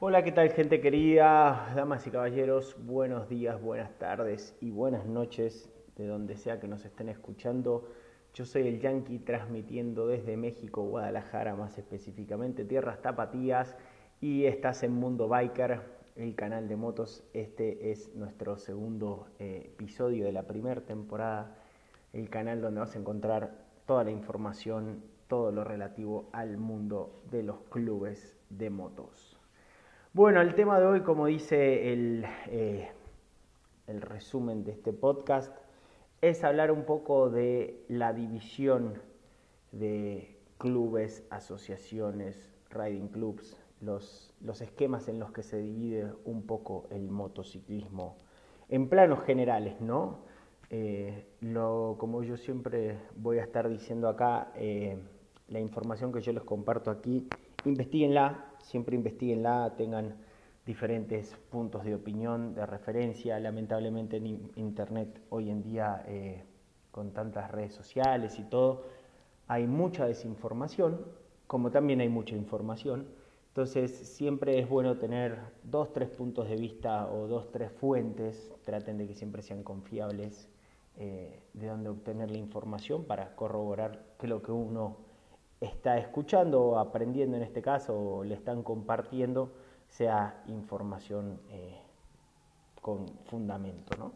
Hola, ¿qué tal gente querida? Damas y caballeros, buenos días, buenas tardes y buenas noches de donde sea que nos estén escuchando. Yo soy el Yankee transmitiendo desde México, Guadalajara más específicamente, tierras tapatías y estás en Mundo Biker, el canal de motos. Este es nuestro segundo eh, episodio de la primera temporada, el canal donde vas a encontrar toda la información, todo lo relativo al mundo de los clubes de motos. Bueno, el tema de hoy, como dice el, eh, el resumen de este podcast, es hablar un poco de la división de clubes, asociaciones, riding clubs, los, esquemas en los que se divide un poco el motociclismo en planos generales, ¿no? Eh, como yo siempre voy a estar diciendo acá, eh, la información que yo les comparto aquí, investiguenla, siempre investiguenla, tengan diferentes puntos de opinión, de referencia. Lamentablemente en Internet hoy en día, eh, con tantas redes sociales y todo, hay mucha desinformación, como también hay mucha información. Entonces siempre es bueno tener dos, tres puntos de vista o dos, tres fuentes, traten de que siempre sean confiables, eh, de dónde obtener la información para corroborar que lo que uno está escuchando o aprendiendo en este caso o le están compartiendo sea información eh, con fundamento. ¿no?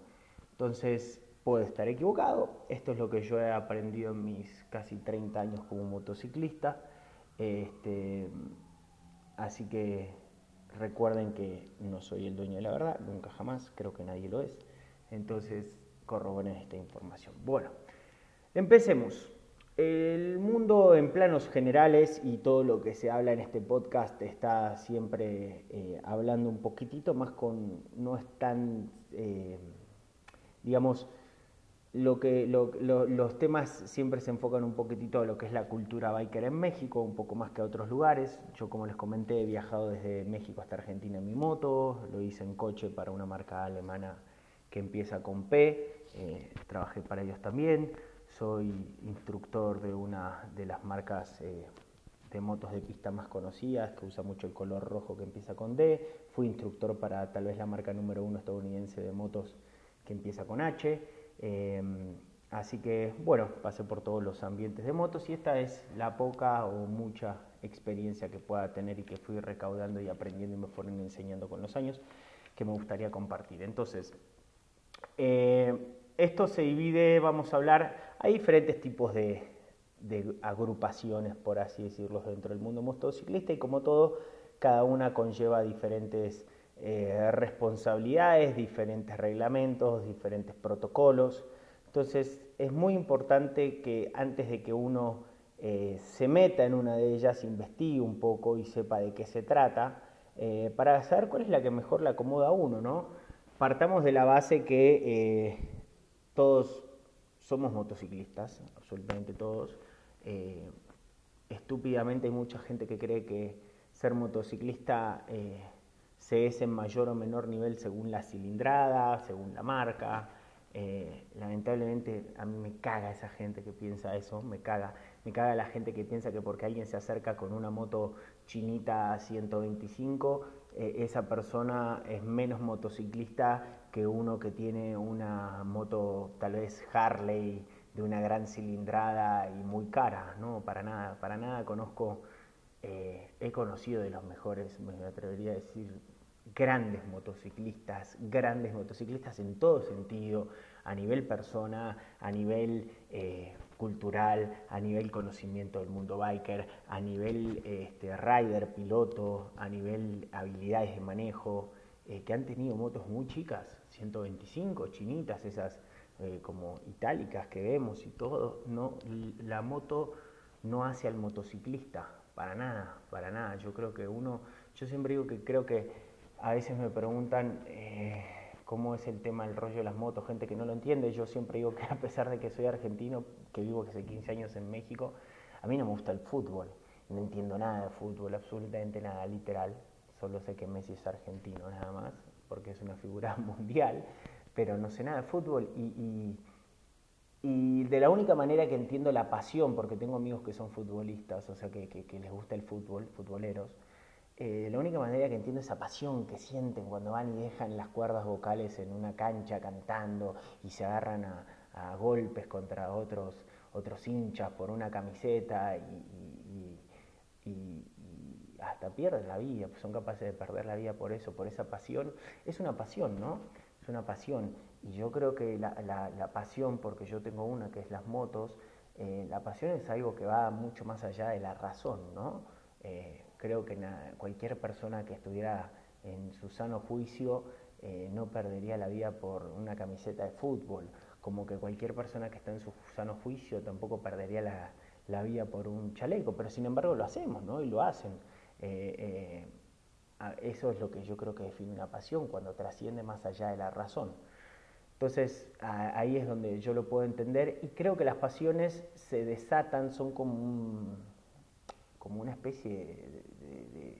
Entonces, puedo estar equivocado, esto es lo que yo he aprendido en mis casi 30 años como motociclista, este, así que recuerden que no soy el dueño de la verdad, nunca jamás, creo que nadie lo es, entonces corroboren esta información. Bueno, empecemos. El mundo en planos generales y todo lo que se habla en este podcast está siempre eh, hablando un poquitito más con, no es tan, eh, digamos, lo que, los temas siempre se enfocan un poquitito a lo que es la cultura biker en México, un poco más que a otros lugares. Yo, como les comenté, he viajado desde México hasta Argentina en mi moto, lo hice en coche para una marca alemana que empieza con P, eh, trabajé para ellos también soy instructor de una de las marcas eh, de motos de pista más conocidas, que usa mucho el color rojo que empieza con D. Fui instructor para tal vez la marca número uno estadounidense de motos que empieza con H. Em, así que, bueno, pasé por todos los ambientes de motos y esta es la poca o mucha experiencia que pueda tener y que fui recaudando y aprendiendo y me fueron enseñando con los años que me gustaría compartir. Entonces, eh, esto se divide, vamos a hablar hay diferentes tipos de, agrupaciones, por así decirlo, dentro del mundo motociclista y como todo, cada una conlleva diferentes eh, responsabilidades, diferentes reglamentos, diferentes protocolos. Entonces es muy importante que antes de que uno eh, se meta en una de ellas, investigue un poco y sepa de qué se trata, eh, para saber cuál es la que mejor le acomoda a uno. ¿no? Partamos de la base que todos somos motociclistas, absolutamente todos. Eh, estúpidamente hay mucha gente que cree que ser motociclista eh, se es en mayor o menor nivel según la cilindrada, según la marca. Eh, lamentablemente a mí me caga esa gente que piensa eso, me caga. Me caga la gente que piensa que porque alguien se acerca con una moto chinita 125, esa persona es menos motociclista que uno que tiene una moto tal vez Harley de una gran cilindrada y muy cara, no, para nada, para nada conozco, eh, he conocido de los mejores, me atrevería a decir, grandes motociclistas, grandes motociclistas en todo sentido, a nivel persona, a nivel eh, cultural, a nivel conocimiento del mundo biker, a nivel este, rider, piloto, a nivel habilidades de manejo, eh, que han tenido motos muy chicas, 125, chinitas, esas eh, como itálicas que vemos y todo. No, la moto no hace al motociclista, para nada, para nada. Yo creo que uno, yo siempre digo que creo que a veces me preguntan eh, cómo es el tema del rollo de las motos, gente que no lo entiende. Yo siempre digo que a pesar de que soy argentino, que vivo hace 15 años en México, a mí no me gusta el fútbol. No entiendo nada de fútbol, absolutamente nada, literal. Solo sé que Messi es argentino, nada más, porque es una figura mundial, pero no sé nada de fútbol. Y, y, de la única manera que entiendo la pasión, porque tengo amigos que son futbolistas, o sea, que, les gusta el fútbol, futboleros, eh, la única manera que entiendo esa pasión que sienten cuando van y dejan las cuerdas vocales en una cancha cantando y se agarran a, golpes contra otros, otros hinchas por una camiseta y, hasta pierden la vida, son capaces de perder la vida por eso, por esa pasión. Es una pasión, ¿no? Es una pasión. Y yo creo que la, pasión, porque yo tengo una que es las motos, eh, la pasión es algo que va mucho más allá de la razón, ¿no? Eh, creo que cualquier persona que estuviera en su sano juicio eh, no perdería la vida por una camiseta de fútbol, como que cualquier persona que está en su sano juicio tampoco perdería la, vida por un chaleco, pero sin embargo lo hacemos, ¿no? Y lo hacen. Eh, eh, eso es lo que yo creo que define una pasión, cuando trasciende más allá de la razón. Entonces ahí es donde yo lo puedo entender y creo que las pasiones se desatan, son como un como una especie de,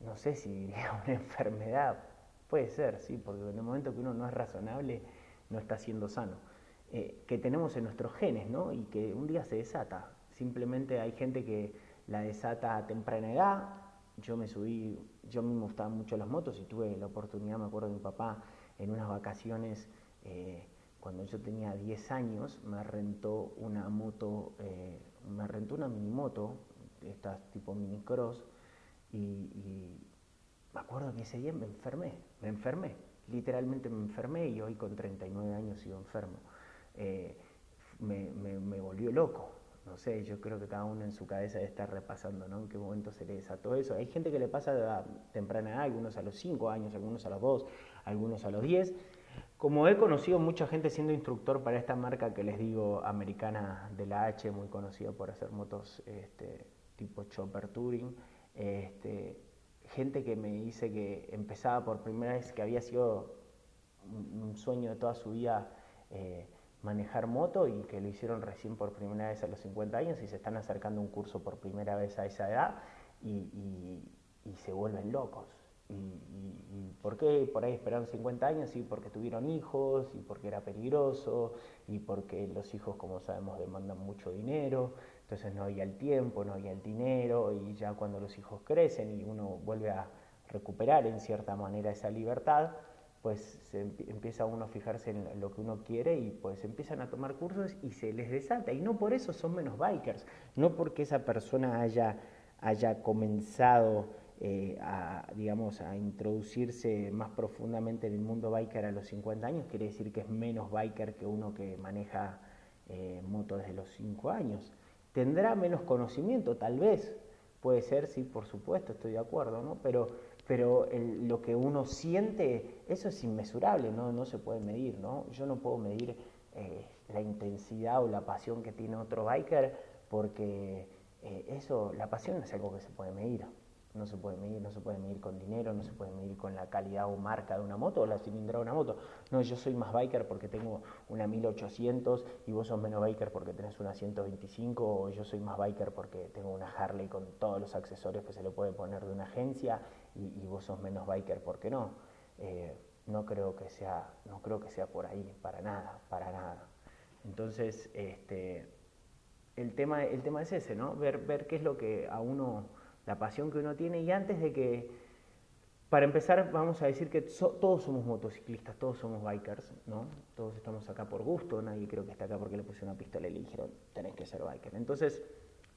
no sé si diría una enfermedad, puede ser, sí, porque en el momento que uno no es razonable, no está siendo sano, eh, que tenemos en nuestros genes, ¿no? Y que un día se desata. Simplemente hay gente que la desata a temprana edad. Yo me subí, yo me gustaban mucho las motos y tuve la oportunidad, me acuerdo de mi papá, en unas vacaciones, eh, cuando yo tenía 10 años, me rentó una moto, eh, me rentó una mini moto estas tipo minicross, y, y me acuerdo que ese día me enfermé, me enfermé, literalmente me enfermé y hoy con 39 años sigo enfermo. Eh, me, volvió loco, no sé, yo creo que cada uno en su cabeza debe estar repasando, ¿no? En qué momento se le desató eso. Hay gente que le pasa a temprana edad, algunos a los 5 años, algunos a los 2, algunos a los 10. Como he conocido mucha gente siendo instructor para esta marca que les digo, americana de la H, muy conocida por hacer motos este, tipo Chopper Touring, este, gente que me dice que empezaba por primera vez, que había sido un, sueño de toda su vida eh, manejar moto y que lo hicieron recién por primera vez a los 50 años y se están acercando un curso por primera vez a esa edad y se vuelven locos y, por qué por ahí esperaron 50 años? Y porque tuvieron hijos, y porque era peligroso, y porque los hijos, como sabemos, demandan mucho dinero, entonces no había el tiempo, no había el dinero, y ya cuando los hijos crecen y uno vuelve a recuperar en cierta manera esa libertad, pues se empieza uno a fijarse en lo que uno quiere y pues empiezan a tomar cursos y se les desata. Y no por eso son menos bikers, no porque esa persona haya, haya comenzado eh, a, digamos, a introducirse más profundamente en el mundo biker a los 50 años, quiere decir que es menos biker que uno que maneja eh, moto desde los 5 años. ¿Tendrá menos conocimiento? Tal vez. Puede ser, sí, por supuesto, estoy de acuerdo, ¿no? Pero, pero lo que uno siente, eso es inmesurable, ¿no? No se puede medir, ¿no? Yo no puedo medir eh, la intensidad o la pasión que tiene otro biker porque eso, la pasión no es algo que se puede medir no se puede medir, no se puede medir con dinero, no se puede medir con la calidad o marca de una moto o la cilindrada de una moto. No, yo soy más biker porque tengo una 1800 y vos sos menos biker porque tenés una 125 o yo soy más biker porque tengo una Harley con todos los accesorios que se le puede poner de una agencia y, vos sos menos biker porque no. Eh, no creo que sea, no creo que sea por ahí, para nada, para nada. Entonces, este, el tema, el tema es ese, ¿no? Ver, ver qué es lo que a uno la pasión que uno tiene y antes de que, para empezar, vamos a decir que todos somos motociclistas, todos somos bikers, ¿no? Todos estamos acá por gusto, nadie creo que está acá porque le puse una pistola y le dijeron, tenés que ser biker. Entonces,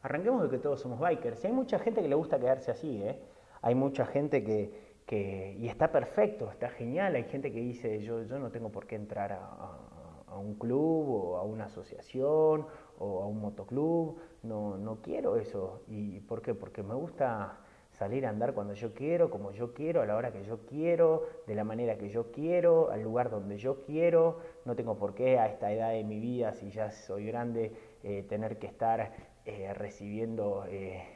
arranquemos de que todos somos bikers. Y hay mucha gente que le gusta quedarse así, ¿eh? Hay mucha gente que, y está perfecto, está genial, hay gente que dice, yo, yo no tengo por qué entrar a, a un club o a una asociación o a un motoclub, no, no quiero eso. ¿Y por qué? Porque me gusta salir a andar cuando yo quiero, como yo quiero, a la hora que yo quiero, de la manera que yo quiero, al lugar donde yo quiero. No tengo por qué a esta edad de mi vida, si ya soy grande, eh, tener que estar eh, recibiendo eh,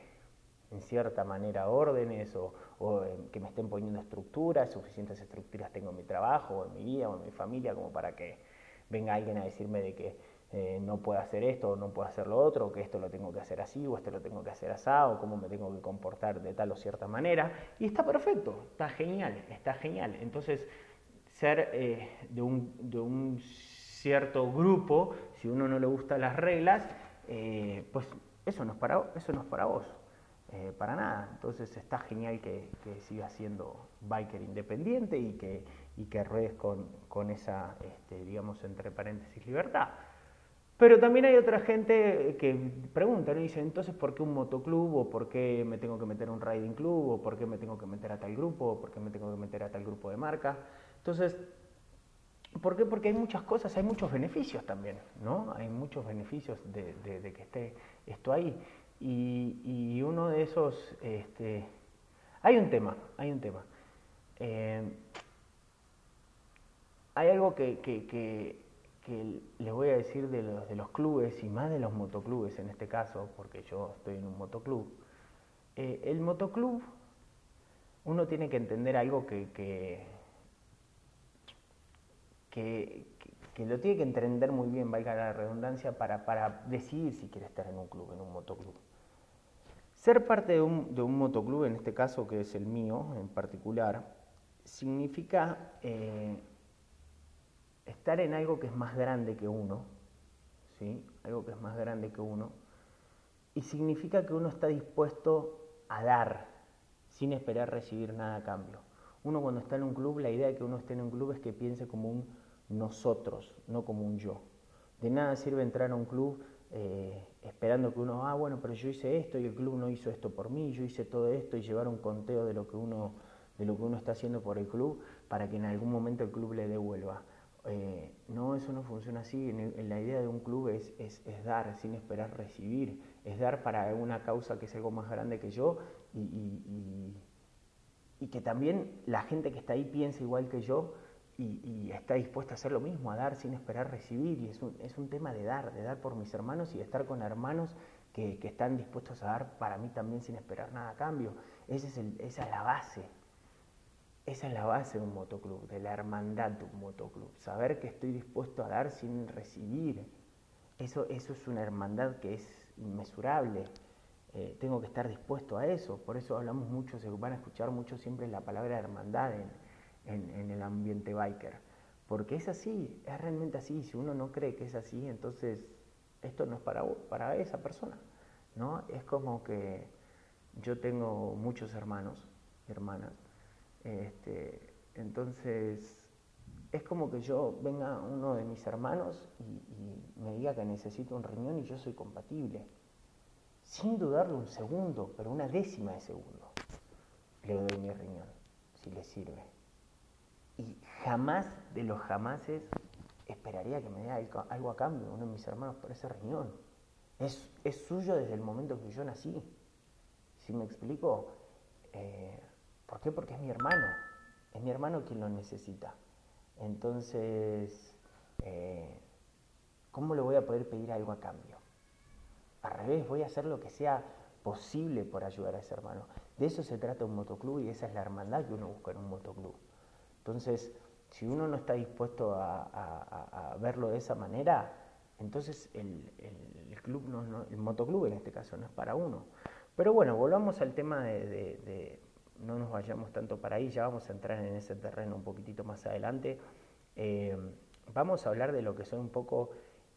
en cierta manera órdenes o, o que me estén poniendo estructuras, suficientes estructuras tengo en mi trabajo o en mi vida o en mi familia como para que venga alguien a decirme de que eh, no puedo hacer esto o no puedo hacer lo otro, que esto lo tengo que hacer así o esto lo tengo que hacer así, o cómo me tengo que comportar de tal o cierta manera. Y está perfecto, está genial, está genial. Entonces, ser eh, de, un, de, un, cierto grupo, si uno no le gustan las reglas, eh, pues eso no, es para, eso no es para vos. Eh, para nada. Entonces está genial que, que sigas siendo biker independiente y que, y que ruedes con, con esa, este, digamos, entre paréntesis, libertad. Pero también hay otra gente que pregunta, ¿no? dice, entonces, ¿por qué un motoclub? ¿O por qué me tengo que meter a un riding club? ¿O por qué me tengo que meter a tal grupo? ¿O por qué me tengo que meter a tal grupo de marca? Entonces, ¿por qué? Porque hay muchas cosas, hay muchos beneficios también, ¿no? Hay muchos beneficios de, que esté esto ahí. Y, uno de esos, este, hay un tema, hay un tema. Eh, hay algo que, que que les voy a decir de los, de los clubes y más de los motoclubes en este caso, porque yo estoy en un motoclub. Eh, el motoclub, uno tiene que entender algo que, que, que, lo tiene que entender muy bien, valga la redundancia, para, para decidir si quiere estar en un club, en un motoclub. Ser parte de un, de un motoclub, en este caso que es el mío en particular, significa eh, estar en algo que es más grande que uno, ¿sí? algo que es más grande que uno, y significa que uno está dispuesto a dar sin esperar recibir nada a cambio. Uno cuando está en un club, la idea de que uno esté en un club es que piense como un nosotros, no como un yo. De nada sirve entrar a un club eh, esperando que uno, ah, bueno, pero yo hice esto y el club no hizo esto por mí, yo hice todo esto y llevar un conteo de lo que uno, de lo que uno está haciendo por el club para que en algún momento el club le devuelva. Eh, no, eso no funciona así. La idea de un club es, es, dar sin esperar recibir, es dar para una causa que es algo más grande que yo y, y, y, que también la gente que está ahí piensa igual que yo y, está dispuesta a hacer lo mismo, a dar sin esperar recibir. Y es un, es un tema de dar, de dar por mis hermanos y de estar con hermanos que, que están dispuestos a dar para mí también sin esperar nada a cambio. Ese es el, esa es la base esa es la base de un motoclub, de la hermandad de un motoclub. Saber que estoy dispuesto a dar sin recibir. Eso, eso es una hermandad que es inmesurable. Eh, tengo que estar dispuesto a eso. Por eso hablamos mucho, se van a escuchar mucho siempre la palabra hermandad en, en, el ambiente biker. Porque es así, es realmente así. Si uno no cree que es así, entonces esto no es para, para esa persona. ¿no? Es como que yo tengo muchos hermanos y hermanas este, entonces, es como que yo venga uno de mis hermanos y, me diga que necesito un riñón y yo soy compatible. Sin dudarlo un segundo, pero una décima de segundo, le doy mi riñón, si le sirve. Y jamás de los jamases esperaría que me dé algo a cambio uno de mis hermanos por ese riñón. Es, es suyo desde el momento que yo nací. ¿Sí me explico? Eh, ¿Por qué? Porque es mi hermano. Es mi hermano quien lo necesita. Entonces, eh, ¿cómo le voy a poder pedir algo a cambio? Al revés, voy a hacer lo que sea posible por ayudar a ese hermano. De eso se trata un motoclub y esa es la hermandad que uno busca en un motoclub. Entonces, si uno no está dispuesto a, verlo de esa manera, entonces el, club el motoclub en este caso no es para uno. Pero bueno, volvamos al tema de no nos vayamos tanto para ahí, ya vamos a entrar en ese terreno un poquitito más adelante. Eh, vamos a hablar de lo que son un poco,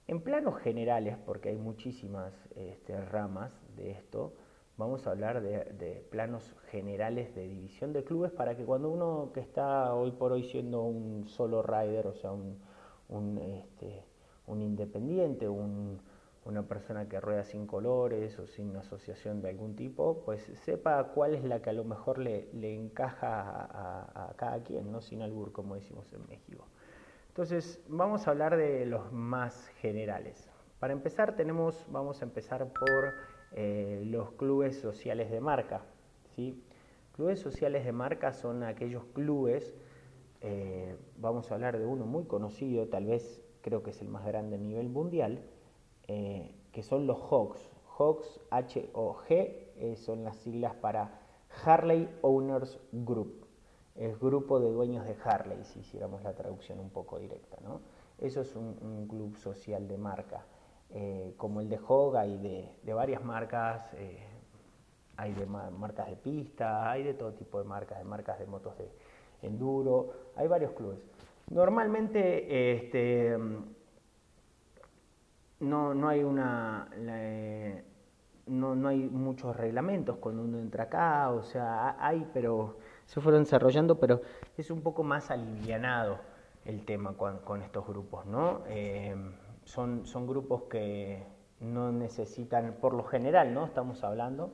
en planos generales, porque hay muchísimas este, ramas de esto, vamos a hablar de, planos generales de división de clubes para que cuando uno que está hoy por hoy siendo un solo rider, o sea, un, este, un independiente, un una persona que rueda sin colores o sin asociación de algún tipo, pues sepa cuál es la que a lo mejor le, encaja a, cada quien, ¿no? sin albur, como decimos en México. Entonces, vamos a hablar de los más generales. Para empezar, tenemos, vamos a empezar por eh, los clubes sociales de marca. ¿sí? Clubes sociales de marca son aquellos clubes, eh, vamos a hablar de uno muy conocido, tal vez creo que es el más grande a nivel mundial, eh, que son los HOGs. HOGs, H-O-G, son las siglas para Harley Owners Group. Es grupo de dueños de Harley, si hiciéramos la traducción un poco directa. ¿no? Eso es un, club social de marca. Eh, como el de HOG hay de, varias marcas, hay de marcas de pista, hay de todo tipo de marcas, de marcas de motos de enduro, hay varios clubes. Normalmente este, no, no hay una... Eh, no, no, hay muchos reglamentos cuando uno entra acá, o sea, hay, pero se fueron desarrollando, pero es un poco más alivianado el tema con, estos grupos, ¿no? Eh, son, son grupos que no necesitan, por lo general, ¿no? Estamos hablando,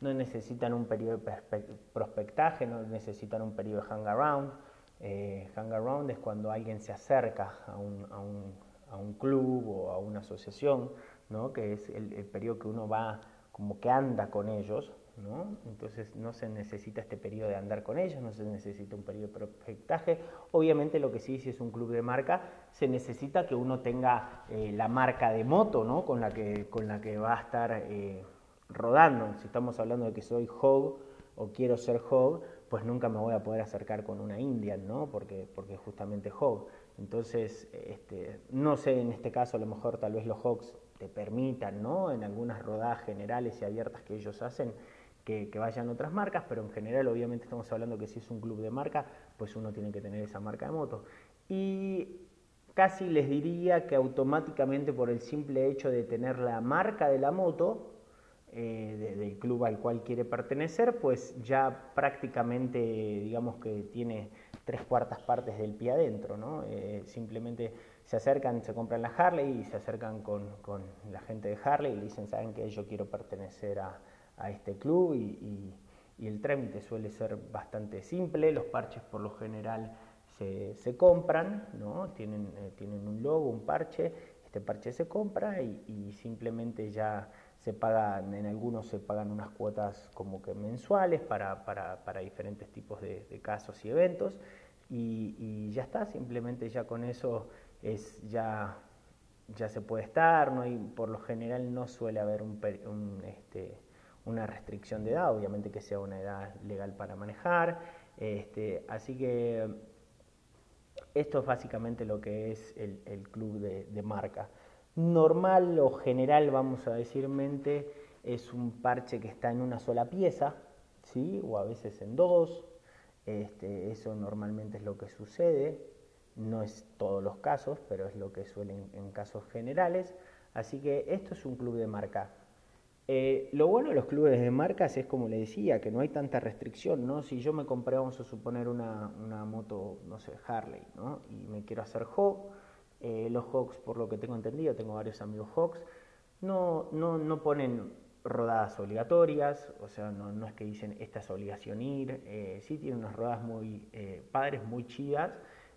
no necesitan un periodo de prospectaje, no necesitan un periodo de hang around. Eh, hang around es cuando alguien se acerca a un, a un, a un club o a una asociación, ¿no? que es el periodo que uno va como que anda con ellos, ¿no? Entonces no se necesita este periodo de andar con ellos, no se necesita un periodo de prospectaje. Obviamente lo que sí, si es un club de marca, se necesita que uno tenga eh, la marca de moto, ¿no? Con la que, con la que va a estar eh, rodando. Si estamos hablando de que soy Hog o quiero ser Hog, pues nunca me voy a poder acercar con una Indian, ¿no? Porque, porque justamente Hog. Entonces, este, no sé, en este caso a lo mejor tal vez los Hogs te permitan, ¿no? En algunas rodadas generales y abiertas que ellos hacen, que, vayan otras marcas, pero en general obviamente estamos hablando que si es un club de marca, pues uno tiene que tener esa marca de moto. Y casi les diría que automáticamente por el simple hecho de tener la marca de la moto, eh, del club al cual quiere pertenecer, pues ya prácticamente digamos que tiene tres cuartas partes del pie adentro, ¿no? Eh, simplemente se acercan, se compran la Harley y se acercan con, con la gente de Harley y dicen, ¿saben que yo quiero pertenecer a, a este club y, el trámite suele ser bastante simple, los parches por lo general se, compran, ¿no? tienen, eh, tienen un logo, un parche, este parche se compra y, simplemente ya se pagan, en algunos se pagan unas cuotas como que mensuales para, para, diferentes tipos de, casos y eventos y, y, ya está, simplemente ya con eso es ya, ya se puede estar, no hay, por lo general no suele haber un, un este, una restricción de edad, obviamente que sea una edad legal para manejar. Este, así que esto es básicamente lo que es el, club de, marca. Normal o general, vamos a decir mente, es un parche que está en una sola pieza, ¿sí? o a veces en dos. Este, eso normalmente es lo que sucede, no es todos los casos, pero es lo que suelen en casos generales. Así que esto es un club de marca. Eh, lo bueno de los clubes de marcas es, como le decía, que no hay tanta restricción, ¿no? Si yo me compré, vamos a suponer, una, moto, no sé, Harley, ¿no? Y me quiero hacer Hog, eh, los Hogs, por lo que tengo entendido, tengo varios amigos Hogs, no, no, no ponen rodadas obligatorias, o sea, no, es que dicen esta es obligación ir, eh, sí tienen unas rodadas muy padres, muy chidas,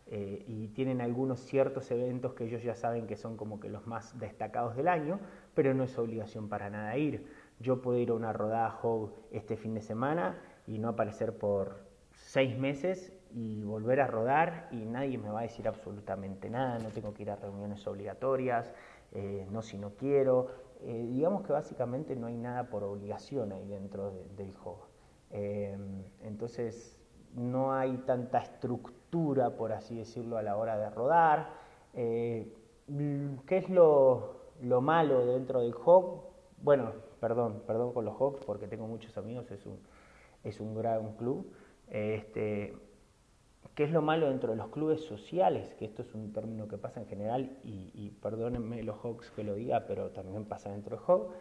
y tienen algunos ciertos eventos que ellos ya saben que son como que los más destacados del año, pero no es obligación para nada ir. Yo puedo ir a una rodada Hog este fin de semana y no aparecer por seis meses y volver a rodar y nadie me va a decir absolutamente nada, no tengo que ir a reuniones obligatorias, eh, no si no quiero. Eh, digamos que básicamente no hay nada por obligación ahí dentro del Hog. Eh, entonces no hay tanta estructura, por así decirlo, a la hora de rodar. ¿Qué es lo, lo malo dentro del Hawk, bueno, perdón, perdón con los Hawks porque tengo muchos amigos, es un, es un gran club. Este, ¿Qué es lo malo dentro de los clubes sociales? Que esto es un término que pasa en general y, perdónenme los Hawks que lo diga, pero también pasa dentro del Hawk.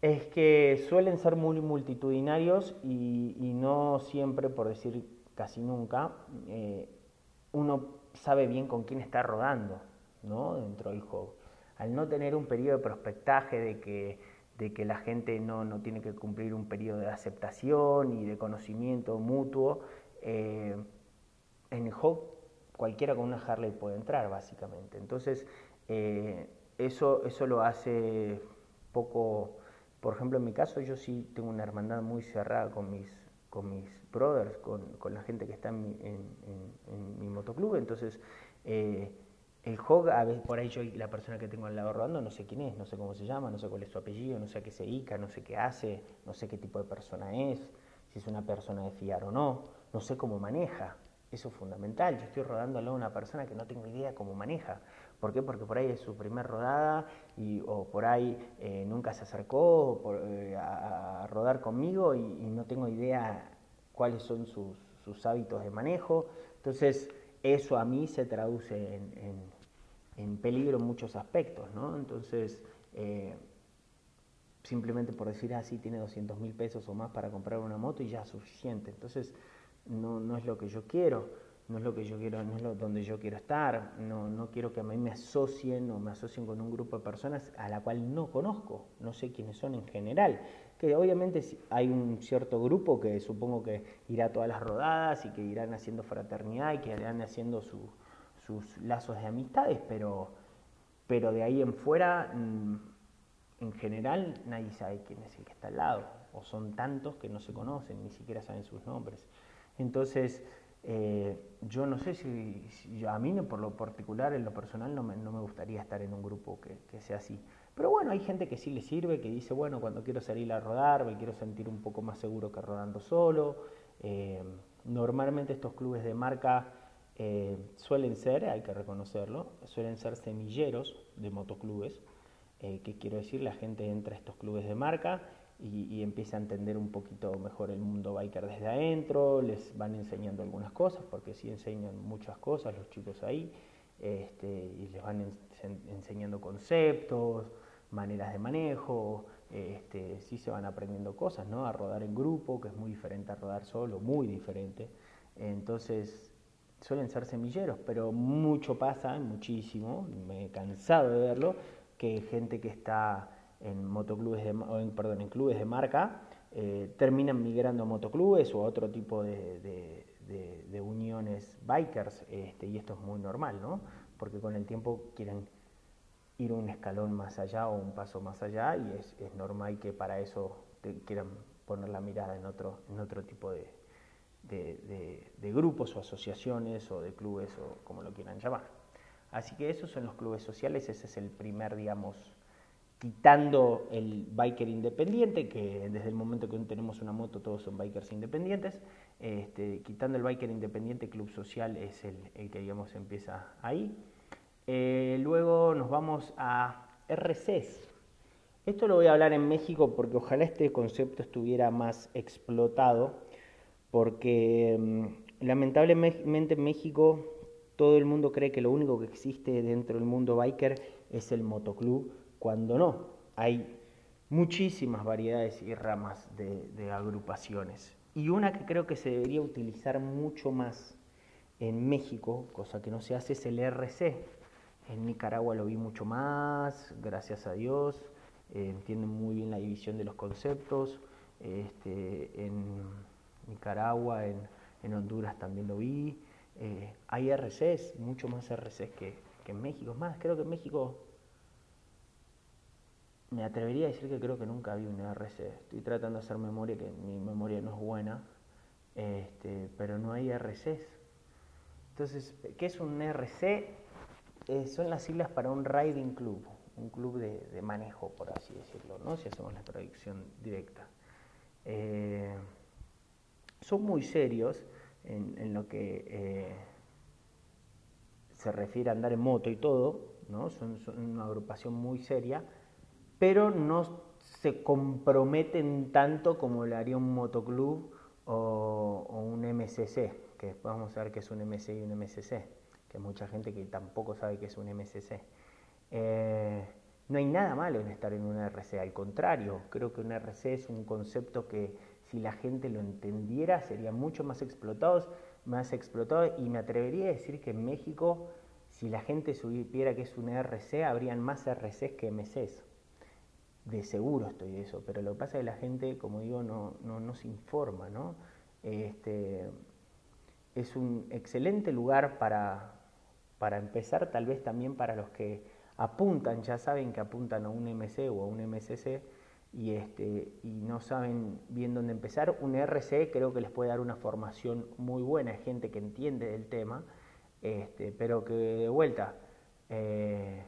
Es que suelen ser muy multitudinarios y, no siempre, por decir casi nunca, eh, uno sabe bien con quién está rodando ¿no? dentro del Hawk al no tener un periodo de prospectaje de que, de que la gente no, no, tiene que cumplir un periodo de aceptación y de conocimiento mutuo, eh, en Hawk cualquiera con una Harley puede entrar, básicamente. Entonces, eh, eso, eso lo hace poco, por ejemplo, en mi caso, yo sí tengo una hermandad muy cerrada con mis, con mis brothers, con, con la gente que está en mi, en, mi motoclub, entonces eh, el Hog, a veces por ahí yo la persona que tengo al lado rodando no sé quién es, no sé cómo se llama, no sé cuál es su apellido, no sé a qué se dedica, no sé qué hace, no sé qué tipo de persona es, si es una persona de fiar o no, no sé cómo maneja. Eso es fundamental. Yo estoy rodando a una persona que no tengo idea cómo maneja. ¿Por qué? Porque por ahí es su primer rodada y, o por ahí eh, nunca se acercó eh, a, rodar conmigo y, no tengo idea cuáles son sus, sus hábitos de manejo. Entonces, eso a mí se traduce en, peligro en muchos aspectos, ¿no? Entonces, eh, simplemente por decir, así ah, tiene 200 mil pesos o más para comprar una moto y ya es suficiente. Entonces, no, no es lo que yo quiero, no es lo que yo quiero, no es lo, donde yo quiero estar, no, no quiero que a mí me asocien o me asocien con un grupo de personas a la cual no conozco, no sé quiénes son en general. Que obviamente hay un cierto grupo que supongo que irá a todas las rodadas y que irán haciendo fraternidad y que irán haciendo sus lazos de amistades, pero, pero de ahí en fuera... Mm, en general nadie sabe quién es el que está al lado, o son tantos que no se conocen, ni siquiera saben sus nombres. Entonces, eh, yo no sé si, a mí por lo particular, en lo personal, no me, no me gustaría estar en un grupo que, sea así. Pero bueno, hay gente que sí le sirve, que dice, bueno, cuando quiero salir a rodar, me quiero sentir un poco más seguro que rodando solo. Eh, normalmente estos clubes de marca eh, suelen ser, hay que reconocerlo, suelen ser semilleros de motoclubes eh, ¿Qué quiero decir? La gente entra a estos clubes de marca y, empieza a entender un poquito mejor el mundo biker desde adentro, les van enseñando algunas cosas, porque sí enseñan muchas cosas los chicos ahí, este, y les van enseñando conceptos, maneras de manejo, este, sí se van aprendiendo cosas, ¿no? A rodar en grupo, que es muy diferente a rodar solo, muy diferente. Entonces, suelen ser semilleros, pero mucho pasa, muchísimo, me he cansado de verlo, que gente que está en motoclubes de, en, perdón, en clubes de marca eh, terminan migrando a motoclubes o a otro tipo de, uniones bikers, este, y esto es muy normal, ¿no? Porque con el tiempo quieren ir un escalón más allá o un paso más allá y es, normal que para eso quieran poner la mirada en otro, en otro tipo de, de, grupos o asociaciones o de clubes o como lo quieran llamar. Así que esos son los clubes sociales, ese es el primer, digamos, quitando el biker independiente, que desde el momento que tenemos una moto todos son bikers independientes, este, quitando el biker independiente, club social es el, que, digamos, empieza ahí. Eh, luego nos vamos a RCs. Esto lo voy a hablar en México porque ojalá este concepto estuviera más explotado, porque mm, lamentablemente en México todo el mundo cree que lo único que existe dentro del mundo biker es el motoclub, cuando no. Hay muchísimas variedades y ramas de, agrupaciones. Y una que creo que se debería utilizar mucho más en México, cosa que no se hace, es el RC. En Nicaragua lo vi mucho más, gracias a Dios. Eh, entienden muy bien la división de los conceptos. Este, en Nicaragua, en Honduras también lo vi. Eh, hay RCs, mucho más RCs que, en México. Más, creo que en México me atrevería a decir que creo que nunca vi un RC. Estoy tratando de hacer memoria, que mi memoria no es buena, este, pero no hay RCs. Entonces, ¿qué es un RC? Eh, son las siglas para un riding club, un club de, manejo, por así decirlo, ¿no? si hacemos la traducción directa. Eh, son muy serios en, lo que eh, se refiere a andar en moto y todo, ¿no? Son, una agrupación muy seria, pero no se comprometen tanto como lo haría un motoclub o, un MCC, que después vamos a ver qué es un MC y un MCC, que hay mucha gente que tampoco sabe qué es un MCC. Eh, no hay nada malo en estar en un RC, al contrario, creo que un RC es un concepto que si la gente lo entendiera, serían mucho más explotados, más explotados, y me atrevería a decir que en México, si la gente supiera que es un RC, habrían más RCs que MCs. De seguro estoy de eso, pero lo que pasa es que la gente, como digo, no, no, se informa, ¿no? Este, es un excelente lugar para, para empezar, tal vez también para los que apuntan, ya saben que apuntan a un MC o a un MCC, y, este, y no saben bien dónde empezar, un RC creo que les puede dar una formación muy buena, es gente que entiende del tema, este, pero que de vuelta eh,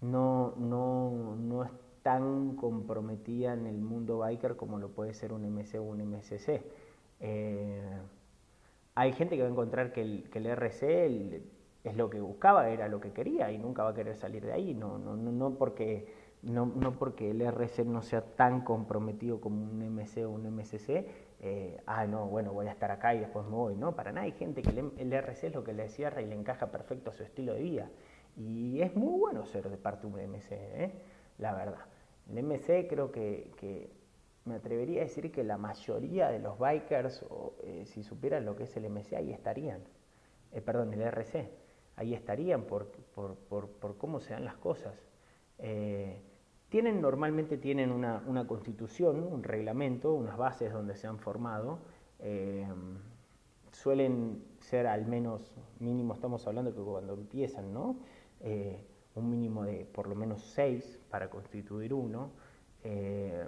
no, no, no es tan comprometida en el mundo biker como lo puede ser un MC o un MCC. Eh, hay gente que va a encontrar que el, que el RC es lo que buscaba, era lo que quería y nunca va a querer salir de ahí, no, no, no porque no, no porque el RC no sea tan comprometido como un MC o un MCC, eh, ah, no, bueno, voy a estar acá y después me voy. No, para nada, hay gente que el, RC es lo que le cierra y le encaja perfecto a su estilo de vida. Y es muy bueno ser de parte de un MC, ¿eh? la verdad. El MC creo que, me atrevería a decir que la mayoría de los bikers, o, eh, si supieran lo que es el MC, ahí estarían. Eh, perdón, el RC, ahí estarían por, por, cómo se dan las cosas. Eh, tienen, normalmente tienen una, constitución, un reglamento, unas bases donde se han formado. suelen ser al menos mínimo, estamos hablando que cuando empiezan, ¿no? un mínimo de por lo menos seis para constituir uno. Eh,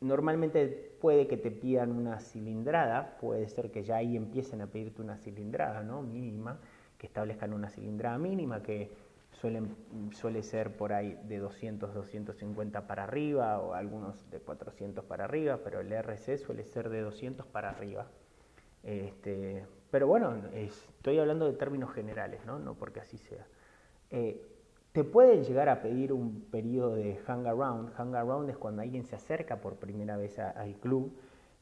normalmente puede que te pidan una cilindrada, puede ser que ya ahí empiecen a pedirte una cilindrada ¿no? mínima, que establezcan una cilindrada mínima que suelen, suele ser por ahí de 200, 250 para arriba o algunos de 400 para arriba, pero el RC suele ser de 200 para arriba. Este, pero bueno, estoy hablando de términos generales, no, no porque así sea. Eh, te pueden llegar a pedir un periodo de hang around. Hang around es cuando alguien se acerca por primera vez al club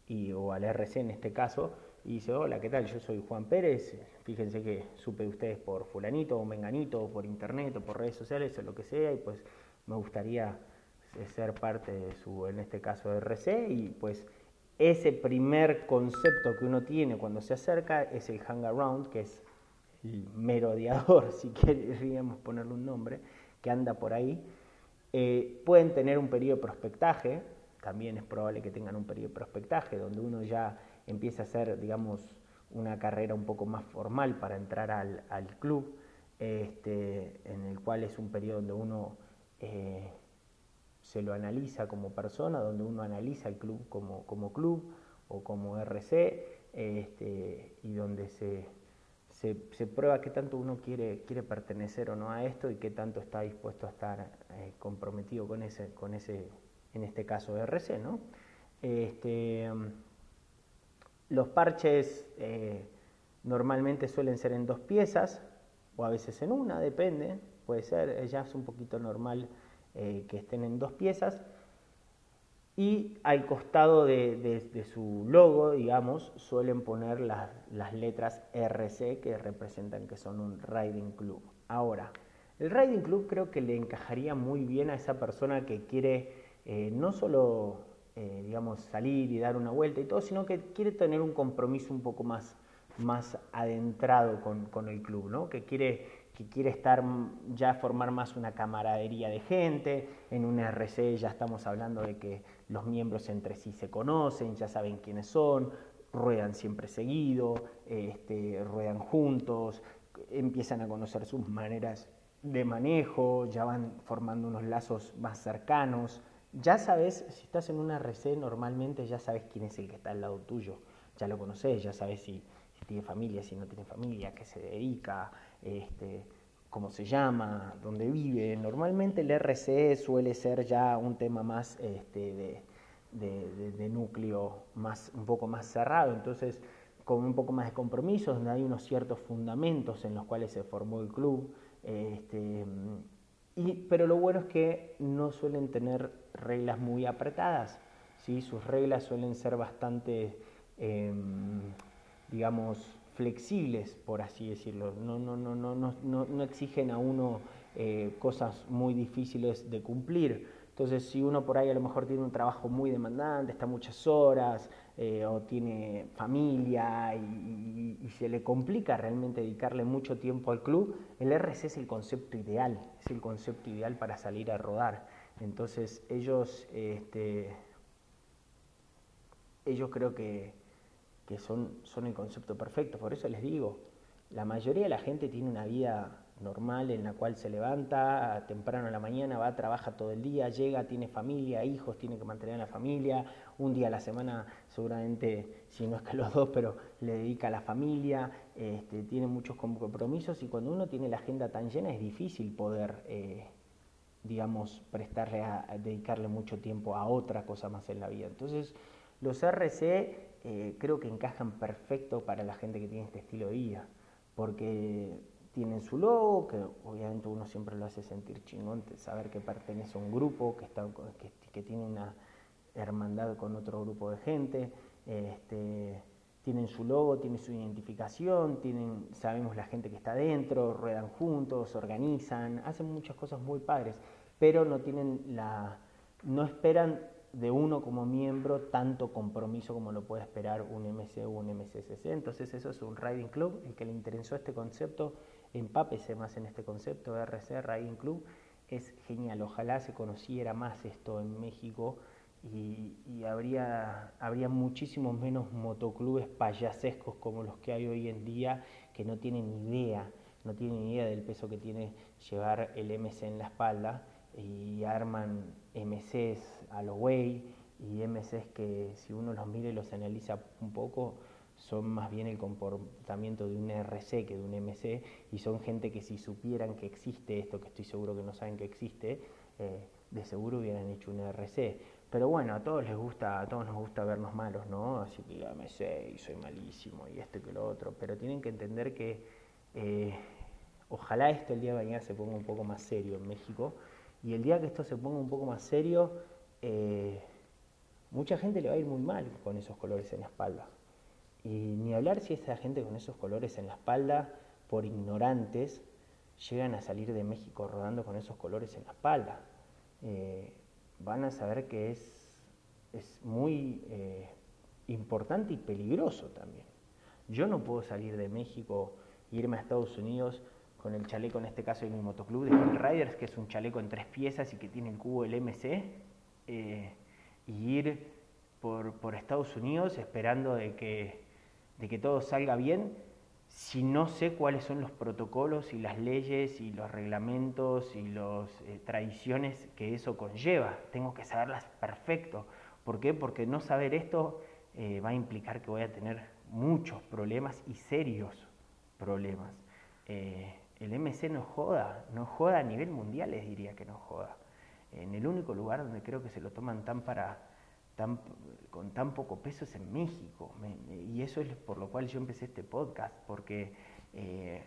y, o al RC en este caso y dice, hola, ¿qué tal? Yo soy Juan Pérez, fíjense que supe de ustedes por fulanito o menganito o por internet o por redes sociales o lo que sea y pues me gustaría ser parte de su, en este caso, RC y pues ese primer concepto que uno tiene cuando se acerca es el hang around, que es merodeador, si queríamos ponerle un nombre, que anda por ahí. Eh, pueden tener un periodo de prospectaje, también es probable que tengan un periodo de prospectaje, donde uno ya empieza a hacer, digamos, una carrera un poco más formal para entrar al, club, este, en el cual es un periodo donde uno eh, se lo analiza como persona, donde uno analiza el club como, como club o como RC, este, y donde se se, prueba qué tanto uno quiere, quiere pertenecer o no a esto y qué tanto está dispuesto a estar eh, comprometido con ese, con ese, en este caso, RC, ¿no? Este, los parches eh, normalmente suelen ser en dos piezas o a veces en una, depende, puede ser, ya es un poquito normal eh, que estén en dos piezas y al costado de, su logo, digamos, suelen poner las, letras RC que representan que son un riding club. Ahora, el riding club creo que le encajaría muy bien a esa persona que quiere eh, no solo, eh, digamos, salir y dar una vuelta y todo, sino que quiere tener un compromiso un poco más, más adentrado con, con el club, ¿no? Que quiere que quiere estar ya formar más una camaradería de gente. En un RC ya estamos hablando de que los miembros entre sí se conocen, ya saben quiénes son, ruedan siempre seguido, este, ruedan juntos, empiezan a conocer sus maneras de manejo, ya van formando unos lazos más cercanos. Ya sabes, si estás en una RC normalmente ya sabes quién es el que está al lado tuyo, ya lo conoces, ya sabes si, tiene familia, si no tiene familia, qué se dedica, este, cómo se llama, dónde vive. Normalmente el RCE suele ser ya un tema más este, de, núcleo más, un poco más cerrado, entonces con un poco más de compromiso, donde hay unos ciertos fundamentos en los cuales se formó el club. Este, y, pero lo bueno es que no suelen tener reglas muy apretadas, ¿sí? sus reglas suelen ser bastante, em, digamos, flexibles, por así decirlo. No, no, no, no, no, no exigen a uno eh, cosas muy difíciles de cumplir. Entonces, si uno por ahí a lo mejor tiene un trabajo muy demandante, está muchas horas, eh, o tiene familia y, y, se le complica realmente dedicarle mucho tiempo al club, el RC es el concepto ideal, es el concepto ideal para salir a rodar. Entonces, ellos, este, ellos creo que, que son, son el concepto perfecto. Por eso les digo, la mayoría de la gente tiene una vida normal en la cual se levanta temprano en la mañana, va, trabaja todo el día, llega, tiene familia, hijos, tiene que mantener a la familia, un día a la semana seguramente, si no es que los dos, pero le dedica a la familia, este, tiene muchos compromisos y cuando uno tiene la agenda tan llena es difícil poder, eh, digamos, prestarle a, dedicarle mucho tiempo a otra cosa más en la vida. Entonces, los RC eh, creo que encajan perfecto para la gente que tiene este estilo de vida, porque tienen su logo, que obviamente uno siempre lo hace sentir chingón, saber que pertenece a un grupo, que, está, que, tiene una hermandad con otro grupo de gente, este, tienen su logo, tienen su identificación, tienen, sabemos la gente que está dentro, ruedan juntos, organizan, hacen muchas cosas muy padres, pero no tienen la, no esperan de uno como miembro tanto compromiso como lo puede esperar un MC un MCCC. Entonces eso es un Riding Club. El que le interesó este concepto, empápese más en este concepto de RC Riding Club. Es genial. Ojalá se conociera más esto en México y, habría, habría muchísimos menos motoclubes payasescos como los que hay hoy en día que no tienen idea, no tienen idea del peso que tiene llevar el MC en la espalda y arman MCs a lo way y MCs que si uno los mira y los analiza un poco son más bien el comportamiento de un RC que de un MC y son gente que si supieran que existe esto, que estoy seguro que no saben que existe, eh, de seguro hubieran hecho un RC. Pero bueno, a todos les gusta, a todos nos gusta vernos malos, ¿no? Así que ya me sé y soy malísimo y esto que lo otro. Pero tienen que entender que eh, ojalá esto el día de mañana se ponga un poco más serio en México y el día que esto se ponga un poco más serio, eh, mucha gente le va a ir muy mal con esos colores en la espalda. Y ni hablar si esa gente con esos colores en la espalda, por ignorantes, llegan a salir de México rodando con esos colores en la espalda. Eh, van a saber que es, es muy eh, importante y peligroso también. Yo no puedo salir de México irme a Estados Unidos con el chaleco, en este caso de mi motoclub de Hill Riders, que es un chaleco en tres piezas y que tiene el cubo del MC, eh, y ir por, por, Estados Unidos esperando de que, de que todo salga bien, si no sé cuáles son los protocolos y las leyes y los reglamentos y las eh, tradiciones que eso conlleva. Tengo que saberlas perfecto. ¿Por qué? Porque no saber esto eh, va a implicar que voy a tener muchos problemas y serios problemas el MC no joda, no joda a nivel mundial, les diría que no joda. En el único lugar donde creo que se lo toman tan para, tan, con tan poco peso es en México. y eso es por lo cual yo empecé este podcast, porque eh,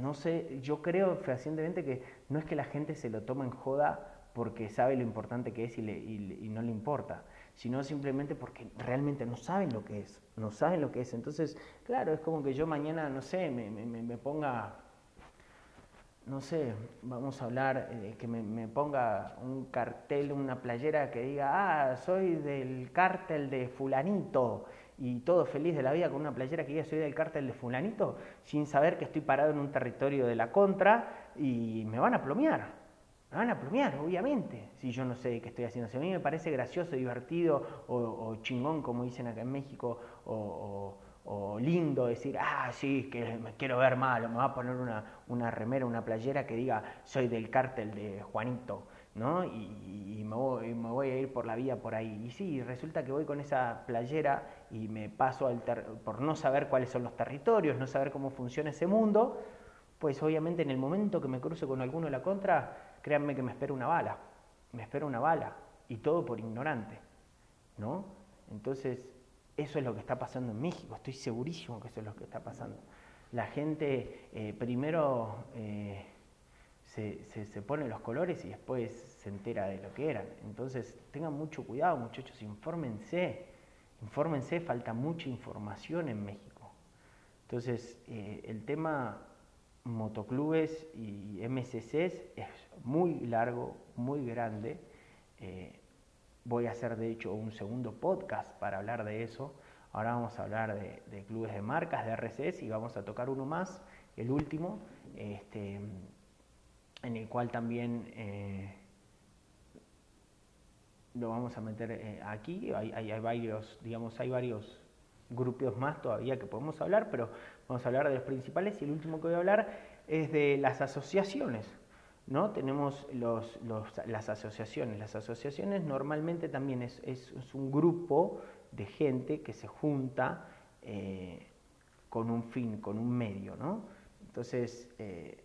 no sé, yo creo fehacientemente que no es que la gente se lo toma en joda porque sabe lo importante que es y, y, no le importa, sino simplemente porque realmente no saben lo que es, no saben lo que es. Entonces, claro, es como que yo mañana, no sé, me, me ponga no sé, vamos a hablar, eh, que me, ponga un cartel, una playera que diga, ah, soy del cártel de fulanito, y todo feliz de la vida con una playera que diga soy del cártel de fulanito, sin saber que estoy parado en un territorio de la contra y me van a plomear. Me van a plomear, obviamente, si yo no sé qué estoy haciendo. Si a mí me parece gracioso, divertido o, chingón, como dicen acá en México, o o lindo decir, ah, sí, que me quiero ver malo, me va a poner una, una remera, una playera que diga, soy del cártel de Juanito, ¿no? Y, me, voy, me, voy, a ir por la vía por ahí. Y sí, resulta que voy con esa playera y me paso al por no saber cuáles son los territorios, no saber cómo funciona ese mundo, pues obviamente en el momento que me cruce con alguno de la contra, créanme que me espera una bala, me espera una bala, y todo por ignorante, ¿no? Entonces, eso es lo que está pasando en México, estoy segurísimo que eso es lo que está pasando. La gente eh, primero eh, se, pone los colores y después se entera de lo que eran. Entonces tengan mucho cuidado muchachos, infórmense, infórmense, falta mucha información en México. Entonces eh, el tema motoclubes y MCCs es muy largo, muy grande. Voy a hacer de hecho un segundo podcast para hablar de eso. Ahora vamos a hablar de, clubes de marcas, de RCS y vamos a tocar uno más, el último, este, en el cual también eh, lo vamos a meter eh, aquí. Hay, varios, digamos, hay varios grupos más todavía que podemos hablar, pero vamos a hablar de los principales y el último que voy a hablar es de las asociaciones. ¿No? Tenemos las asociaciones. Las asociaciones normalmente también es, un grupo de gente que se junta eh, con un fin, con un medio. Entonces, eh,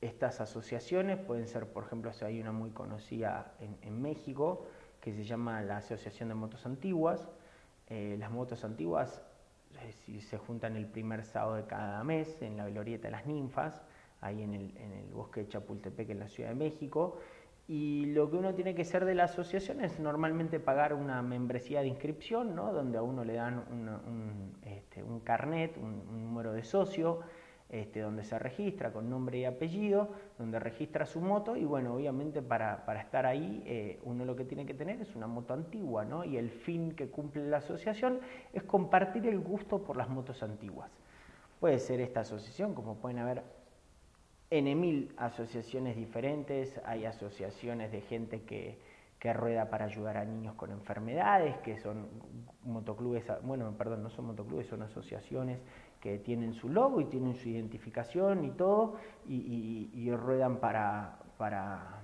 estas asociaciones pueden ser, por ejemplo, hay una muy conocida en, México que se llama la Asociación de Motos Antiguas. Eh, las motos antiguas se juntan el primer sábado de cada mes en la Glorieta de las Ninfas ahí en el, bosque de Chapultepec, en la Ciudad de México. Y lo que uno tiene que hacer de la asociación es normalmente pagar una membresía de inscripción, ¿no? donde a uno le dan un, este, un carnet, un, número de socio, este, donde se registra con nombre y apellido, donde registra su moto y bueno, obviamente para, estar ahí eh, uno lo que tiene que tener es una moto antigua, ¿no? Y el fin que cumple la asociación es compartir el gusto por las motos antiguas. Puede ser esta asociación, como pueden haber N mil asociaciones diferentes, hay asociaciones de gente que, que rueda para ayudar a niños con enfermedades, que son motoclubes, bueno, perdón, no son motoclubes, son asociaciones que tienen su logo y tienen su identificación y todo, y, ruedan para, para,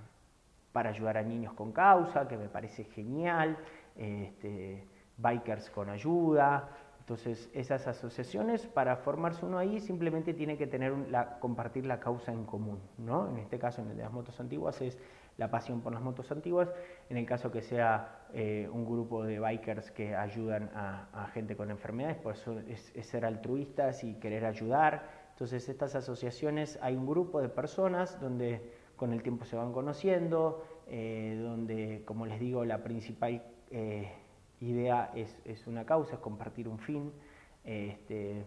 para, ayudar a niños con causa, que me parece genial, este, bikers con ayuda. Entonces, esas asociaciones, para formarse uno ahí, simplemente tiene que tener la, compartir la causa en común. ¿no? En este caso, en el de las motos antiguas, es la pasión por las motos antiguas. En el caso que sea eh, un grupo de bikers que ayudan a, gente con enfermedades, pues es, ser altruistas y querer ayudar. Entonces estas asociaciones, hay un grupo de personas donde con el tiempo se van conociendo, eh, donde, como les digo, la principal eh, idea es, es, una causa, es compartir un fin. Este,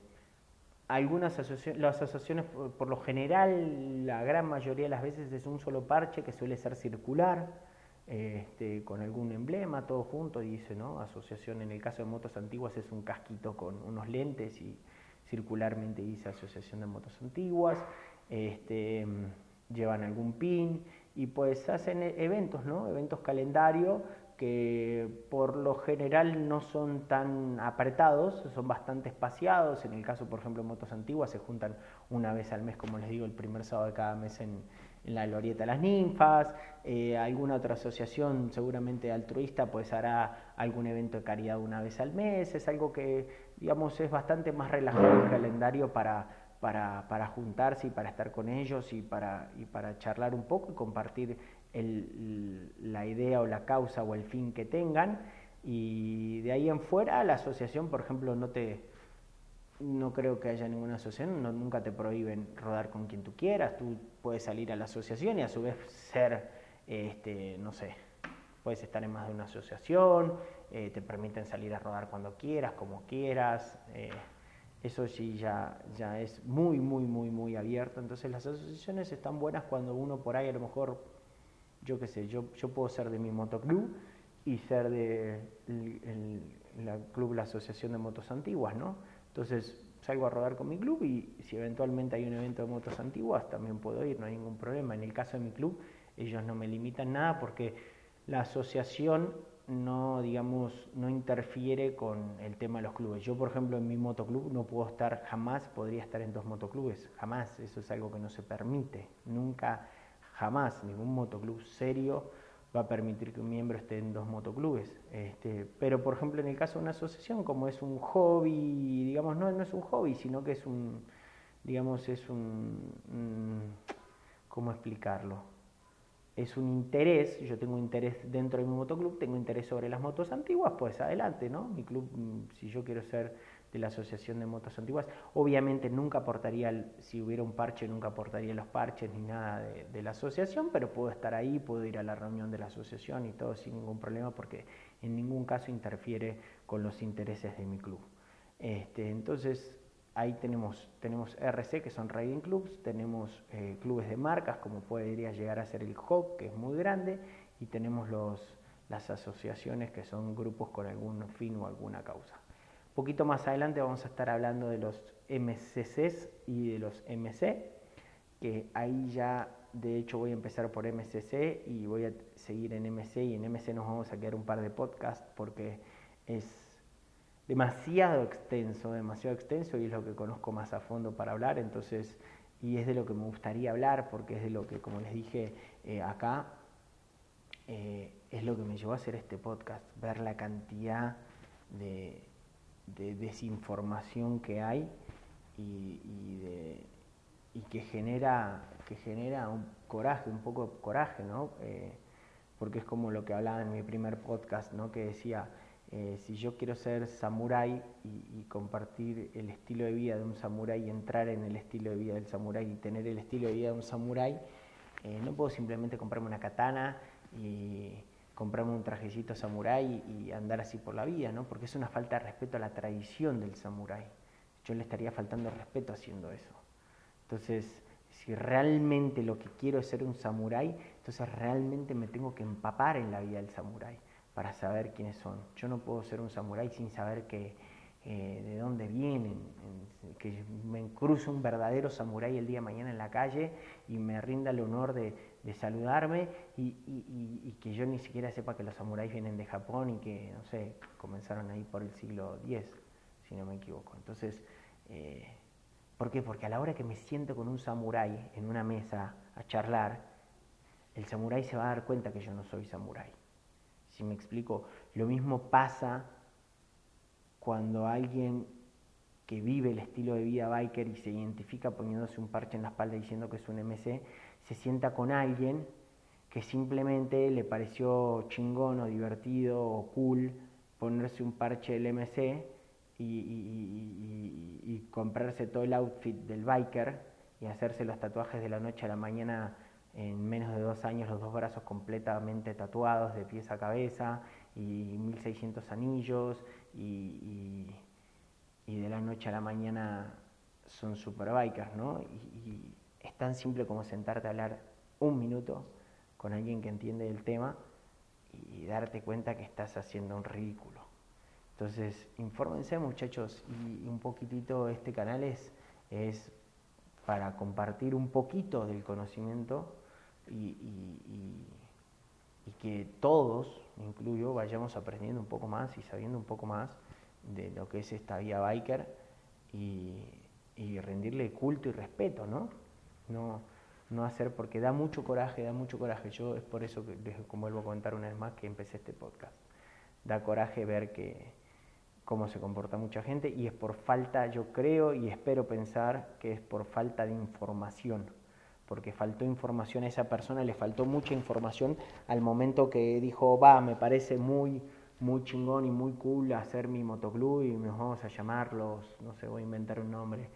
algunas asociaciones, las asociaciones por, lo general, la gran mayoría de las veces es un solo parche que suele ser circular, este, con algún emblema, todo junto, dice, ¿no? Asociación, en el caso de motos antiguas es un casquito con unos lentes y circularmente dice Asociación de Motos Antiguas, este, llevan algún pin y pues hacen e-, eventos, ¿no? Eventos calendario que por lo general no son tan apretados, son bastante espaciados. En el caso, por ejemplo, de motos antiguas se juntan una vez al mes, como les digo, el primer sábado de cada mes en, la Glorieta de las Ninfas. Eh, alguna otra asociación, seguramente altruista, pues hará algún evento de caridad una vez al mes. Es algo que, digamos, es bastante más relajado el calendario para, para, para, juntarse y para estar con ellos y para, y para charlar un poco y compartir la idea o la causa o el fin que tengan. Y de ahí en fuera la asociación, por ejemplo, no te no creo que haya ninguna asociación, nunca te prohíben rodar con quien tú quieras, tú puedes salir a la asociación y a su vez ser, este, no sé, puedes estar en más de una asociación, eh, te permiten salir a rodar cuando quieras, como quieras, eh, eso sí ya, ya es muy, muy, muy, muy abierto, entonces las asociaciones están buenas cuando uno por ahí a lo mejor yo qué sé, yo, yo puedo ser de mi motoclub y ser de la club, la Asociación de Motos Antiguas, ¿no? Entonces salgo a rodar con mi club y si eventualmente hay un evento de motos antiguas también puedo ir, no hay ningún problema. En el caso de mi club ellos no me limitan nada porque la asociación no, digamos, no interfiere con el tema de los clubes. Yo, por ejemplo, en mi motoclub no puedo estar, jamás podría estar en dos motoclubes, jamás, eso es algo que no se permite, nunca jamás ningún motoclub serio va a permitir que un miembro esté en dos motoclubes. Este, pero, por ejemplo, en el caso de una asociación, como es un hobby, digamos, no, no es un hobby, sino que es un, digamos, es un, ¿cómo explicarlo? Es un interés, yo tengo interés dentro de mi motoclub, tengo interés sobre las motos antiguas, pues adelante, ¿no? Mi club, si yo quiero ser de la Asociación de Motos Antiguas. Obviamente nunca aportaría, si hubiera un parche, nunca aportaría los parches ni nada de, la asociación, pero puedo estar ahí, puedo ir a la reunión de la asociación y todo sin ningún problema porque en ningún caso interfiere con los intereses de mi club. Este, entonces, ahí tenemos, tenemos RC, que son riding clubs, tenemos eh, clubes de marcas, como podría llegar a ser el HOC, que es muy grande, y tenemos los, las asociaciones, que son grupos con algún fin o alguna causa poquito más adelante vamos a estar hablando de los MCCs y de los MC, que ahí ya de hecho voy a empezar por MCC y voy a seguir en MC y en MC nos vamos a quedar un par de podcasts porque es demasiado extenso, demasiado extenso y es lo que conozco más a fondo para hablar, entonces, y es de lo que me gustaría hablar porque es de lo que, como les dije eh, acá, eh, es lo que me llevó a hacer este podcast, ver la cantidad de, de desinformación que hay y, que, genera, que genera un coraje, un poco de coraje, ¿no? Eh, porque es como lo que hablaba en mi primer podcast, ¿no? que decía, eh, si yo quiero ser samurái y, compartir el estilo de vida de un samurái y entrar en el estilo de vida del samurái y tener el estilo de vida de un samurái, eh, no puedo simplemente comprarme una katana y comprarme un trajecito samurái y andar así por la vida, ¿no? Porque es una falta de respeto a la tradición del samurái. Yo le estaría faltando respeto haciendo eso. Entonces, si realmente lo que quiero es ser un samurái, entonces realmente me tengo que empapar en la vida del samurái para saber quiénes son. Yo no puedo ser un samurái sin saber que, eh, de dónde vienen, que me cruce un verdadero samurái el día de mañana en la calle y me rinda el honor de, saludarme y, que yo ni siquiera sepa que los samuráis vienen de Japón y que, no sé, comenzaron ahí por el siglo X, si no me equivoco. Entonces, eh, ¿por qué? Porque a la hora que me siento con un samurái en una mesa a charlar, el samurái se va a dar cuenta que yo no soy samurái. Si me explico, lo mismo pasa cuando alguien que vive el estilo de vida biker y se identifica poniéndose un parche en la espalda diciendo que es un MC, se sienta con alguien que simplemente le pareció chingón o divertido o cool ponerse un parche del MC y, comprarse todo el outfit del biker y hacerse los tatuajes de la noche a la mañana en menos de dos años los dos brazos completamente tatuados de pies a cabeza y 1600 anillos y, de la noche a la mañana son super bikers, ¿no? Y, tan simple como sentarte a hablar un minuto con alguien que entiende el tema y darte cuenta que estás haciendo un ridículo. Entonces, infórmense muchachos y un poquitito este canal es, es para compartir un poquito del conocimiento y, y que todos, incluyo, vayamos aprendiendo un poco más y sabiendo un poco más de lo que es esta vía biker y, rendirle culto y respeto, ¿no? ¿No? No hacer, porque da mucho coraje, da mucho coraje. Yo es por eso que, como vuelvo a comentar una vez más, que empecé este podcast. Da coraje ver que cómo se comporta mucha gente y es por falta, yo creo y espero pensar que es por falta de información porque faltó información a esa persona, le faltó mucha información al momento que dijo, va, me parece muy, muy chingón y muy cool hacer mi motoclub y nos vamos a llamar los, no sé, voy a inventar un nombre,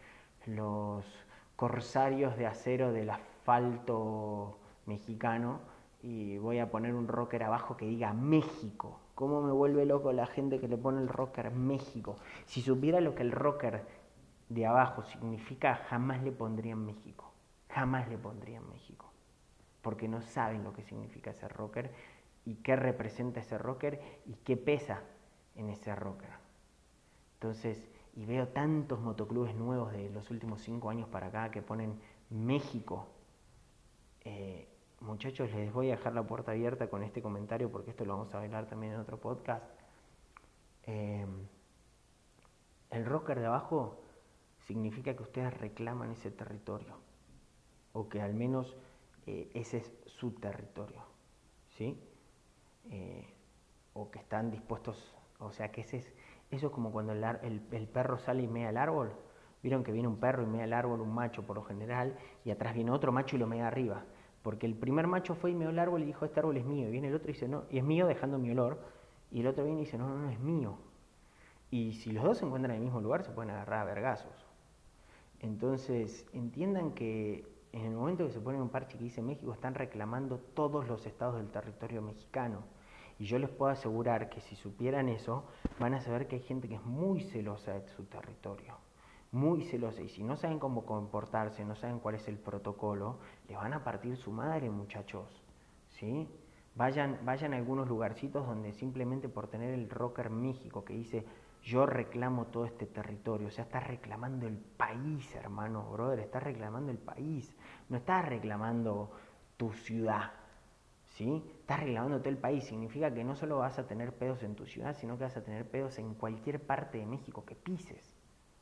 los corsarios de acero del asfalto mexicano y voy a poner un rocker abajo que diga México. ¿Cómo me vuelve loco la gente que le pone el rocker México? Si supiera lo que el rocker de abajo significa, jamás le pondría México jamás le pondría México, porque no saben lo que significa ese rocker y qué representa ese rocker y qué pesa en ese rocker. Entonces, y veo tantos motoclubes nuevos de los últimos cinco años para acá que ponen México. Eh, muchachos, les voy a dejar la puerta abierta con este comentario porque esto lo vamos a hablar también en otro podcast. Eh, el rocker de abajo significa que ustedes reclaman ese territorio o que al menos eh, ese es su territorio, ¿sí? O que están dispuestos, o sea, que ese es, eso es como cuando el, el, perro sale y mea al árbol, vieron que viene un perro y mea al árbol, un macho por lo general, y atrás viene otro macho y lo mea arriba, porque el primer macho fue y meó el árbol y dijo, este árbol es mío, y viene el otro y dice, no, y es mío dejando mi olor, y el otro viene y dice, no, no, no, es mío. Y si los dos se encuentran en el mismo lugar, se pueden agarrar a vergazos. Entonces, entiendan que en el momento que se pone un parche que dice México, están reclamando todos los estados del territorio mexicano. Y yo les puedo asegurar que si supieran eso, van a saber que hay gente que es muy celosa de su territorio, muy celosa. Y si no saben cómo comportarse, no saben cuál es el protocolo, les van a partir su madre, muchachos. ¿Sí? Vayan, vayan a algunos lugarcitos donde simplemente por tener el rocker México que dice yo reclamo todo este territorio. O sea, estás reclamando el país, hermano, brother. Estás reclamando el país. No estás reclamando tu ciudad. ¿Sí? Estás reclamando todo el país. Significa que no solo vas a tener pedos en tu ciudad, sino que vas a tener pedos en cualquier parte de México que pises.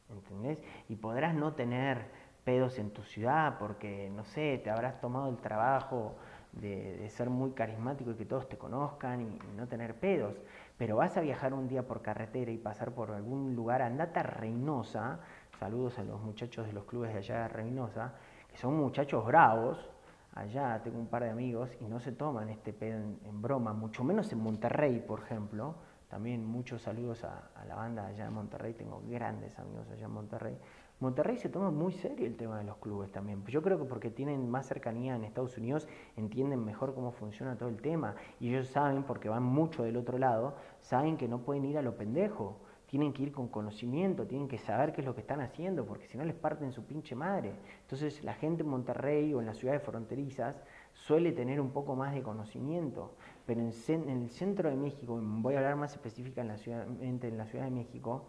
¿Entendés? Y podrás no tener pedos en tu ciudad porque, no sé, te habrás tomado el trabajo de, ser muy carismático y que todos te conozcan y no tener pedos pero vas a viajar un día por carretera y pasar por algún lugar, andate a Reynosa, saludos a los muchachos de los clubes de allá de Reynosa, que son muchachos bravos, allá tengo un par de amigos y no se toman este pedo en, broma, mucho menos en Monterrey, por ejemplo, también muchos saludos a, la banda allá de Monterrey, tengo grandes amigos allá en Monterrey, Monterrey se toma muy serio el tema de los clubes también. Yo creo que porque tienen más cercanía en Estados Unidos, entienden mejor cómo funciona todo el tema. Y ellos saben, porque van mucho del otro lado, saben que no pueden ir a lo pendejo. Tienen que ir con conocimiento, tienen que saber qué es lo que están haciendo, porque si no les parten su pinche madre. Entonces la gente en Monterrey o en las ciudades fronterizas suele tener un poco más de conocimiento, pero en, el centro de México, voy a hablar más específicamente en la Ciudad de México,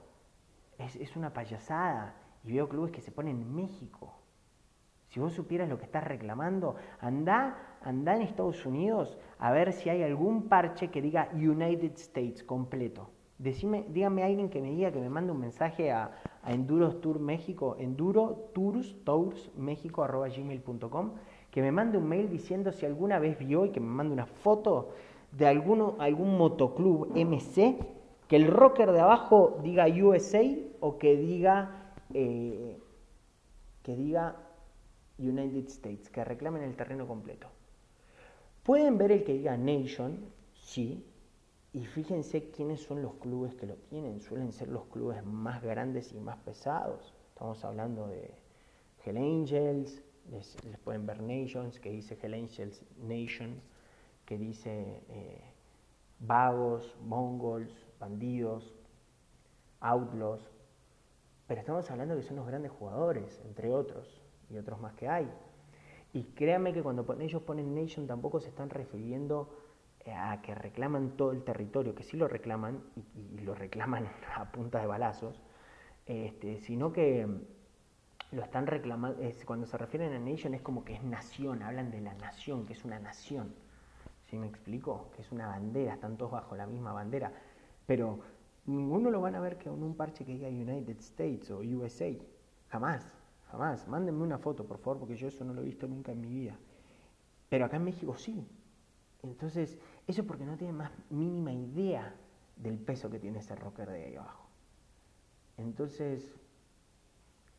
es, es una payasada. Y veo clubes que se ponen en México. Si vos supieras lo que estás reclamando, anda, anda en Estados Unidos a ver si hay algún parche que diga United States completo. Decime, dígame a alguien que me diga que me mande un mensaje a, Enduros Tour México, Enduro Tours, Tours México, arroba gmail.com, que me mande un mail diciendo si alguna vez vio y que me mande una foto de alguno, algún motoclub MC, que el rocker de abajo diga USA o que diga, eh, que diga United States, que reclamen el terreno completo. Pueden ver el que diga Nation, sí, y fíjense quiénes son los clubes que lo tienen. Suelen ser los clubes más grandes y más pesados. Estamos hablando de Hell Angels, les, pueden ver Nations, que dice Hell Angels Nation, que dice eh, vagos, mongols, bandidos, outlaws. Pero estamos hablando que son los grandes jugadores, entre otros, y otros más que hay. Y créanme que cuando ellos ponen Nation tampoco se están refiriendo a que reclaman todo el territorio, que sí lo reclaman y, lo reclaman a punta de balazos, este, sino que lo están reclamando, cuando se refieren a nation es como que es nación, hablan de la nación, que es una nación. ¿Sí me explico? Que es una bandera, están todos bajo la misma bandera. Pero ninguno lo van a ver que en un parche que diga United States o USA. Jamás, jamás. Mándenme una foto, por favor, porque yo eso no lo he visto nunca en mi vida. Pero acá en México sí. Entonces, eso porque no tiene más mínima idea del peso que tiene ese rocker de ahí abajo. Entonces,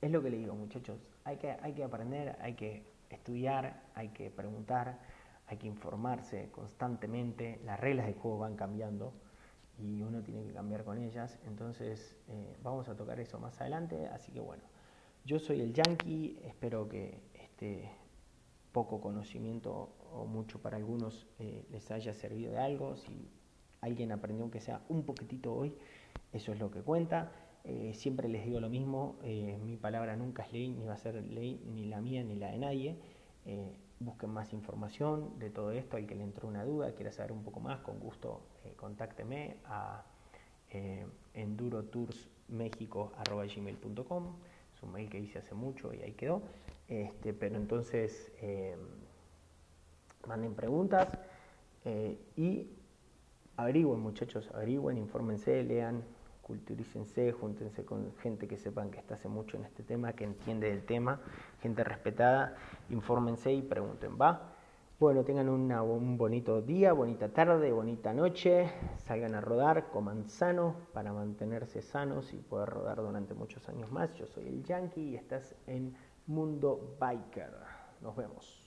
es lo que le digo, muchachos. Hay que, hay que aprender, hay que estudiar, hay que preguntar, hay que informarse constantemente. Las reglas del juego van cambiando y uno tiene que cambiar con ellas. Entonces, eh, vamos a tocar eso más adelante. Así que bueno, yo soy el Yankee. Espero que este poco conocimiento o mucho para algunos eh, les haya servido de algo, si alguien aprendió aunque sea un poquitito hoy, eso es lo que cuenta. Eh, siempre les digo lo mismo, eh, mi palabra nunca es ley, ni va a ser ley ni la mía ni la de nadie. busquen más información de todo esto, al que le entró una duda, quiera saber un poco más, con gusto contácteme a endurotoursmexico.com, es un mail que hice hace mucho y ahí quedó. Este, pero entonces manden preguntas eh, y averigüen muchachos, averigüen, infórmense, lean, culturícense, júntense con gente que sepan que está hace mucho en este tema, que entiende del tema, gente respetada, infórmense y pregunten, ¿va? Bueno, tengan un bonito día, bonita tarde, bonita noche, salgan a rodar, coman sano para mantenerse sanos y poder rodar durante muchos años más. Yo soy el Yankee y estás en Mundo Biker. Nos vemos.